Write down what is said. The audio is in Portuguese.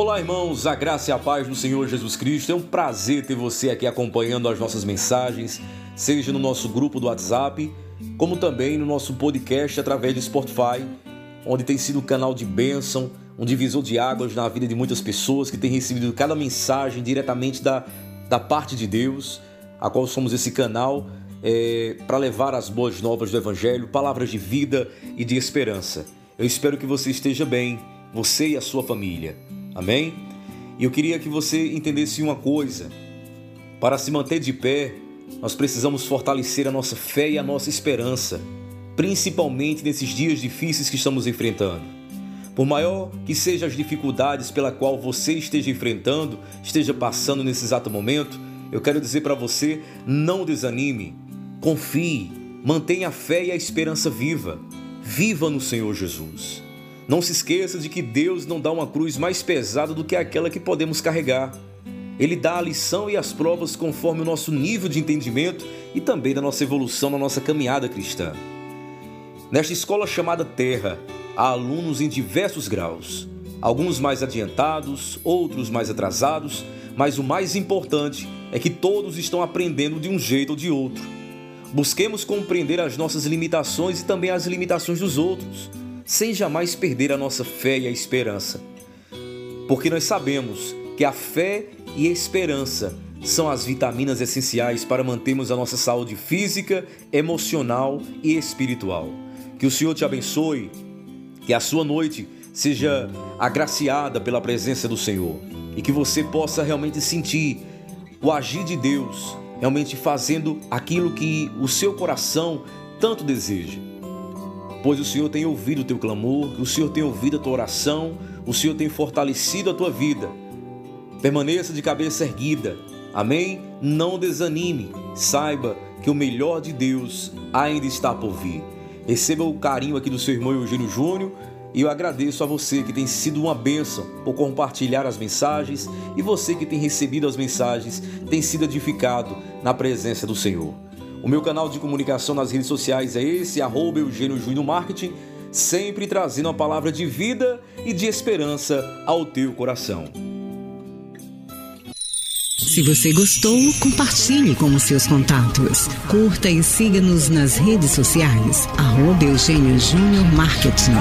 Olá, irmãos, a graça e a paz do Senhor Jesus Cristo. É um prazer ter você aqui acompanhando as nossas mensagens, seja no nosso grupo do WhatsApp, como também no nosso podcast através do Spotify, onde tem sido um canal de bênção, um divisor de águas na vida de muitas pessoas que têm recebido cada mensagem diretamente da, da parte de Deus, a qual somos esse canal é, para levar as boas novas do Evangelho, palavras de vida e de esperança. Eu espero que você esteja bem, você e a sua família. Amém? E eu queria que você entendesse uma coisa. Para se manter de pé, nós precisamos fortalecer a nossa fé e a nossa esperança, principalmente nesses dias difíceis que estamos enfrentando. Por maior que sejam as dificuldades pela qual você esteja enfrentando, esteja passando nesse exato momento, eu quero dizer para você: não desanime, confie, mantenha a fé e a esperança viva. Viva no Senhor Jesus. Não se esqueça de que Deus não dá uma cruz mais pesada do que aquela que podemos carregar. Ele dá a lição e as provas conforme o nosso nível de entendimento e também da nossa evolução na nossa caminhada cristã. Nesta escola chamada Terra, há alunos em diversos graus, alguns mais adiantados, outros mais atrasados, mas o mais importante é que todos estão aprendendo de um jeito ou de outro. Busquemos compreender as nossas limitações e também as limitações dos outros sem jamais perder a nossa fé e a esperança. Porque nós sabemos que a fé e a esperança são as vitaminas essenciais para mantermos a nossa saúde física, emocional e espiritual. Que o Senhor te abençoe, que a sua noite seja agraciada pela presença do Senhor e que você possa realmente sentir o agir de Deus, realmente fazendo aquilo que o seu coração tanto deseja pois o Senhor tem ouvido o teu clamor, o Senhor tem ouvido a tua oração, o Senhor tem fortalecido a tua vida. Permaneça de cabeça erguida. Amém? Não desanime. Saiba que o melhor de Deus ainda está por vir. Receba o carinho aqui do seu irmão Eugênio Júnior e eu agradeço a você que tem sido uma bênção por compartilhar as mensagens e você que tem recebido as mensagens tem sido edificado na presença do Senhor. O meu canal de comunicação nas redes sociais é esse, arroba Eugênio Júnior Marketing, sempre trazendo uma palavra de vida e de esperança ao teu coração. Se você gostou, compartilhe com os seus contatos. Curta e siga-nos nas redes sociais, arroba Eugênio Júnior Marketing.